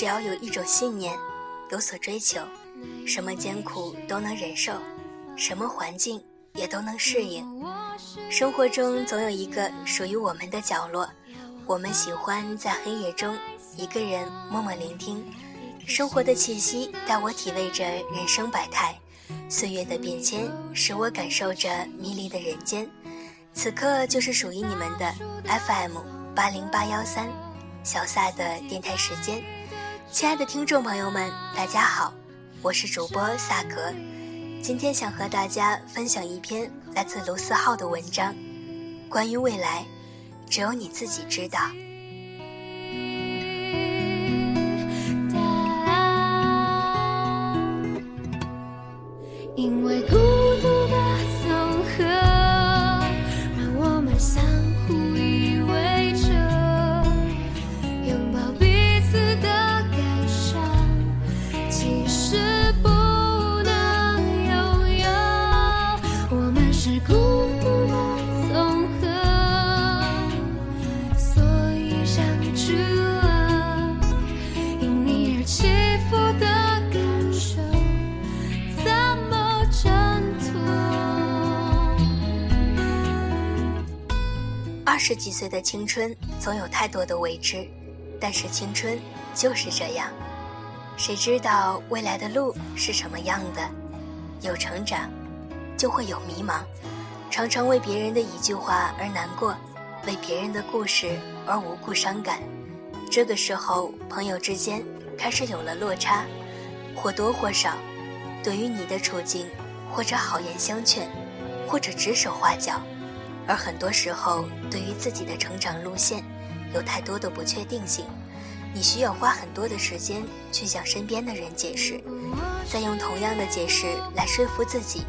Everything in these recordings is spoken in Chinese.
只要有一种信念，有所追求，什么艰苦都能忍受，什么环境也都能适应。生活中总有一个属于我们的角落，我们喜欢在黑夜中一个人默默聆听，生活的气息带我体味着人生百态，岁月的变迁使我感受着迷离的人间。此刻就是属于你们的 FM 八零八幺三，小撒的电台时间。亲爱的听众朋友们，大家好，我是主播萨格，今天想和大家分享一篇来自卢思浩的文章，关于未来，只有你自己知道。二十几岁的青春总有太多的未知，但是青春就是这样。谁知道未来的路是什么样的？有成长，就会有迷茫，常常为别人的一句话而难过，为别人的故事而无故伤感。这个时候，朋友之间开始有了落差，或多或少，对于你的处境，或者好言相劝，或者指手画脚。而很多时候，对于自己的成长路线，有太多的不确定性，你需要花很多的时间去向身边的人解释，再用同样的解释来说服自己。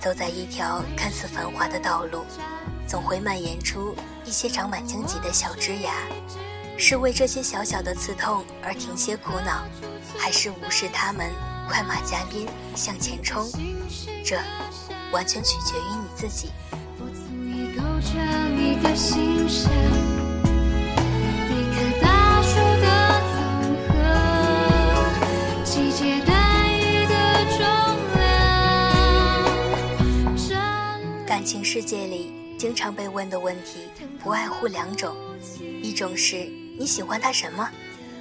走在一条看似繁华的道路，总会蔓延出一些长满荆棘的小枝芽。是为这些小小的刺痛而停歇苦恼，还是无视他们，快马加鞭向前冲？这完全取决于你自己。感情世界里经常被问的问题，不外乎两种：一种是你喜欢他什么，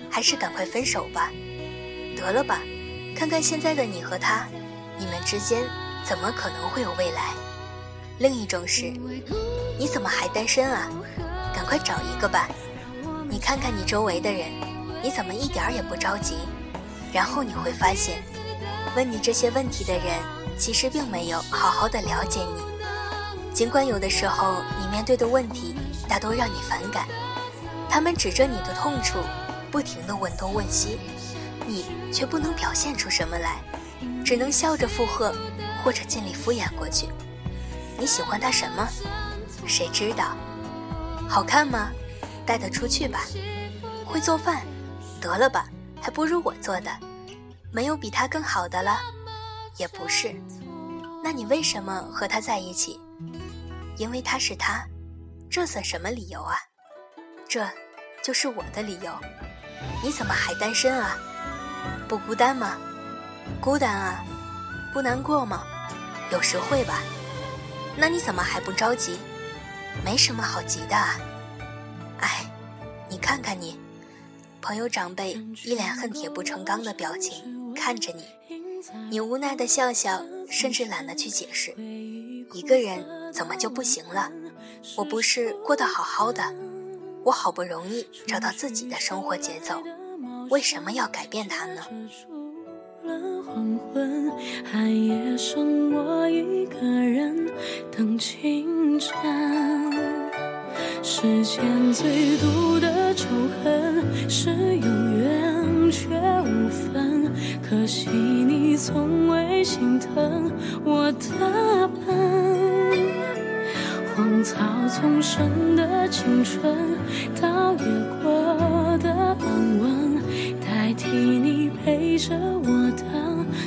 还是赶快分手吧，得了吧，看看现在的你和他，你们之间怎么可能会有未来？另一种是，你怎么还单身啊？赶快找一个吧。你看看你周围的人，你怎么一点儿也不着急？然后你会发现，问你这些问题的人，其实并没有好好的了解你。尽管有的时候你面对的问题大多让你反感，他们指着你的痛处，不停地问东问西，你却不能表现出什么来，只能笑着附和，或者尽力敷衍过去。你喜欢他什么？谁知道？好看吗？带他出去吧。会做饭？得了吧，还不如我做的。没有比他更好的了？也不是。那你为什么和他在一起？因为他是他，这算什么理由啊？这，就是我的理由。你怎么还单身啊？不孤单吗？孤单啊？不难过吗？有时会吧。那你怎么还不着急？没什么好急的。哎，你看看你，朋友长辈一脸恨铁不成钢的表情看着你，你无奈的笑笑，甚至懒得去解释。一个人怎么就不行了？我不是过得好好的，我好不容易找到自己的生活节奏，为什么要改变它呢？黄昏，寒夜剩我一个人等清晨。世间最毒的仇恨是有缘却无分，可惜你从未心疼我的笨。荒草丛生的青春，倒也过得安稳，代替你陪着我的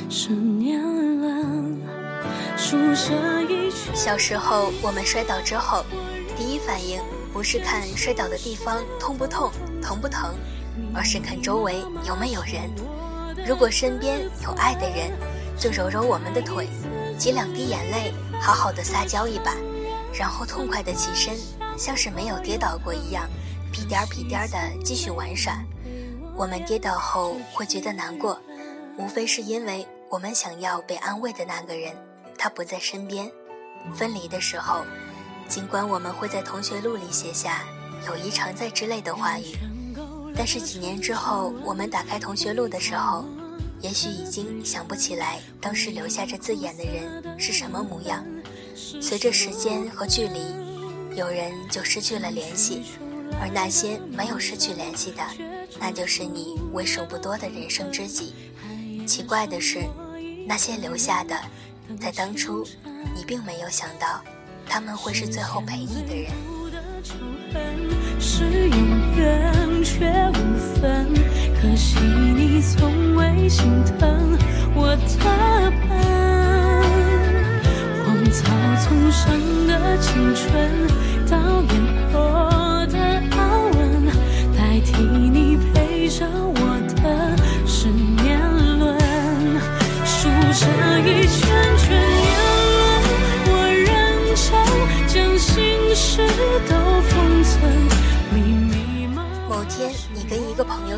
是年轮。书生一曲。小时候，我们摔倒之后，第一反应不是看摔倒的地方痛不痛、疼不疼，而是看周围有没有人。如果身边有爱的人，就揉揉我们的腿，挤两滴眼泪，好好的撒娇一把，然后痛快的起身，像是没有跌倒过一样，屁颠儿屁颠儿的继续玩耍。我们跌倒后会觉得难过，无非是因为我们想要被安慰的那个人，他不在身边。分离的时候，尽管我们会在同学录里写下“友谊常在”之类的话语，但是几年之后，我们打开同学录的时候，也许已经想不起来当时留下这字眼的人是什么模样。随着时间和距离，有人就失去了联系，而那些没有失去联系的。那就是你为数不多的人生知己。奇怪的是，那些留下的，在当初，你并没有想到，他们会是最后陪你的人。是永远却无分，可惜你从未心疼我的笨。荒草丛生的青春，到烟火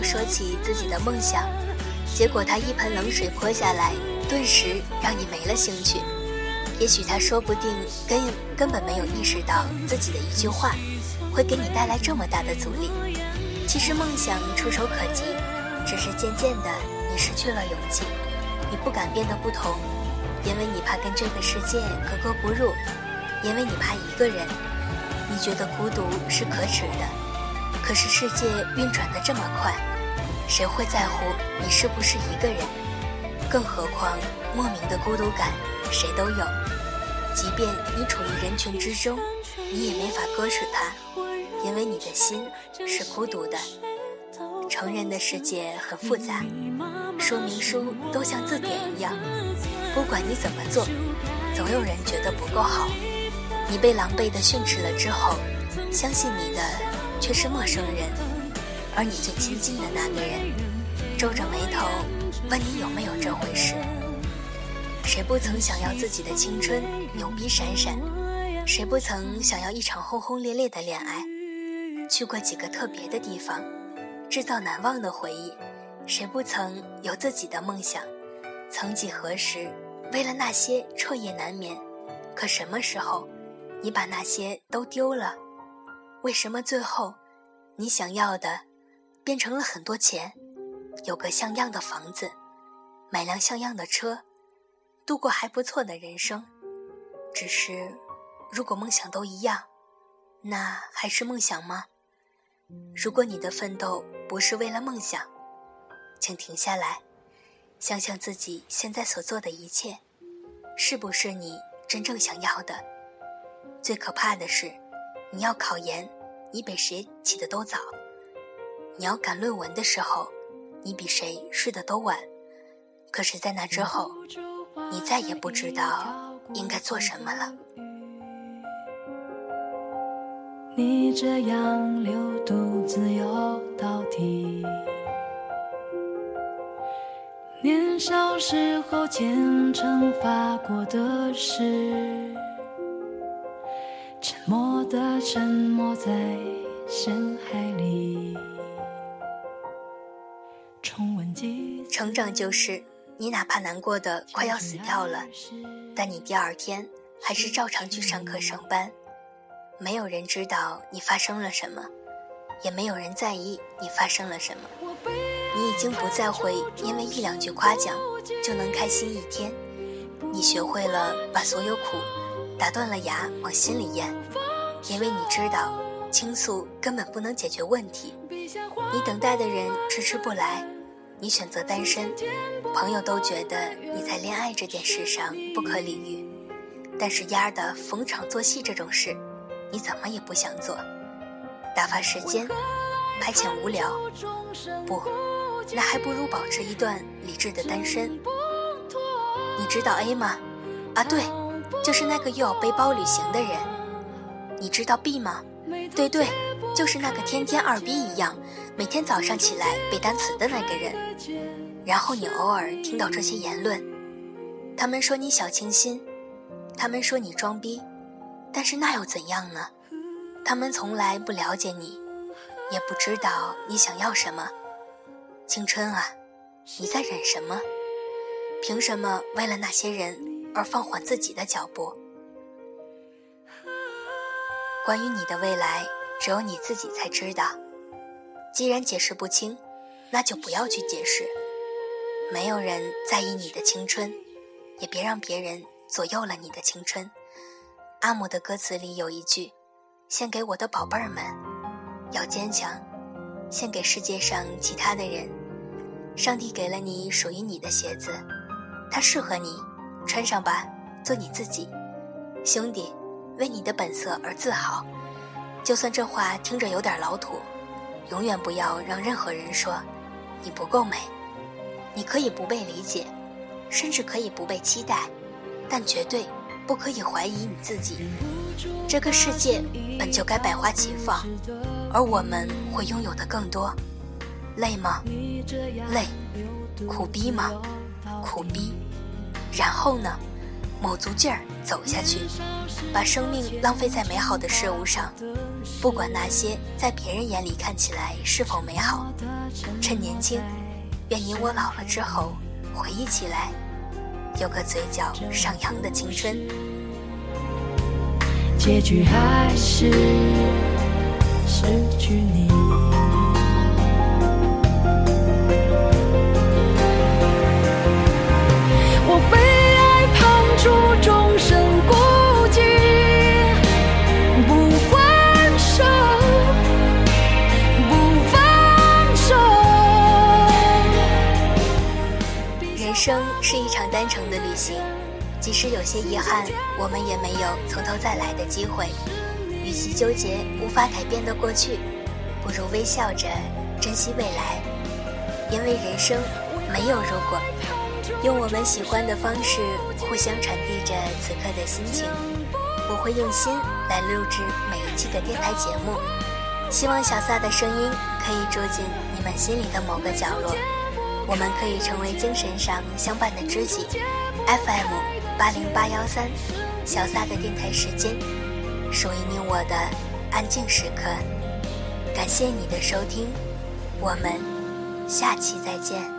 说起自己的梦想，结果他一盆冷水泼下来，顿时让你没了兴趣。也许他说不定根根本没有意识到自己的一句话，会给你带来这么大的阻力。其实梦想触手可及，只是渐渐的你失去了勇气，你不敢变得不同，因为你怕跟这个世界格格不入，因为你怕一个人，你觉得孤独是可耻的。可是世界运转的这么快，谁会在乎你是不是一个人？更何况莫名的孤独感谁都有，即便你处于人群之中，你也没法割舍它。因为你的心是孤独的，成人的世界很复杂，说明书都像字典一样，不管你怎么做，总有人觉得不够好。你被狼狈的训斥了之后，相信你的却是陌生人，而你最亲近的那个人，皱着眉头问你有没有这回事。谁不曾想要自己的青春牛逼闪闪？谁不曾想要一场轰轰烈烈的恋爱？去过几个特别的地方，制造难忘的回忆。谁不曾有自己的梦想？曾几何时，为了那些彻夜难眠。可什么时候，你把那些都丢了？为什么最后，你想要的，变成了很多钱，有个像样的房子，买辆像样的车，度过还不错的人生？只是，如果梦想都一样，那还是梦想吗？如果你的奋斗不是为了梦想，请停下来，想想自己现在所做的一切，是不是你真正想要的？最可怕的是，你要考研，你比谁起的都早；你要赶论文的时候，你比谁睡得都晚。可是，在那之后，你再也不知道应该做什么了。你这样流独自游到底，年少时候虔诚发过的誓，沉默的沉没在深海里。成长就是你哪怕难过的快要死掉了，但你第二天还是照常去上课上班。没有人知道你发生了什么，也没有人在意你发生了什么。你已经不再会因为一两句夸奖就能开心一天。你学会了把所有苦打断了牙往心里咽，因为你知道倾诉根本不能解决问题。你等待的人迟迟不来，你选择单身，朋友都觉得你在恋爱这件事上不可理喻。但是丫的逢场作戏这种事。你怎么也不想做，打发时间，排遣无聊，不，那还不如保持一段理智的单身。你知道 A 吗？啊，对，就是那个又要背包旅行的人。你知道 B 吗？对对，就是那个天天二逼一样，每天早上起来背单词的那个人。然后你偶尔听到这些言论，他们说你小清新，他们说你装逼，但是那又怎样呢？他们从来不了解你，也不知道你想要什么。青春啊，你在忍什么？凭什么为了那些人而放缓自己的脚步？关于你的未来，只有你自己才知道。既然解释不清，那就不要去解释。没有人在意你的青春，也别让别人左右了你的青春。阿姆的歌词里有一句：“献给我的宝贝儿们，要坚强。”献给世界上其他的人。上帝给了你属于你的鞋子，它适合你，穿上吧，做你自己。兄弟，为你的本色而自豪。就算这话听着有点老土，永远不要让任何人说你不够美。你可以不被理解，甚至可以不被期待，但绝对不可以怀疑你自己。这个世界本就该百花齐放，而我们会拥有的更多。累吗？累。苦逼吗？苦逼。然后呢？卯足劲儿走下去，把生命浪费在美好的事物上，不管那些在别人眼里看起来是否美好。趁年轻。愿你我老了之后，回忆起来，有个嘴角上扬的青春。结局还是失去你。生是一场单程的旅行，即使有些遗憾，我们也没有从头再来的机会。与其纠结无法改变的过去，不如微笑着珍惜未来。因为人生没有如果，用我们喜欢的方式互相传递着此刻的心情。我会用心来录制每一期的电台节目，希望小撒的声音可以住进你们心里的某个角落。我们可以成为精神上相伴的知己。FM 八零八幺三，小撒的电台时间，属于你我的安静时刻。感谢你的收听，我们下期再见。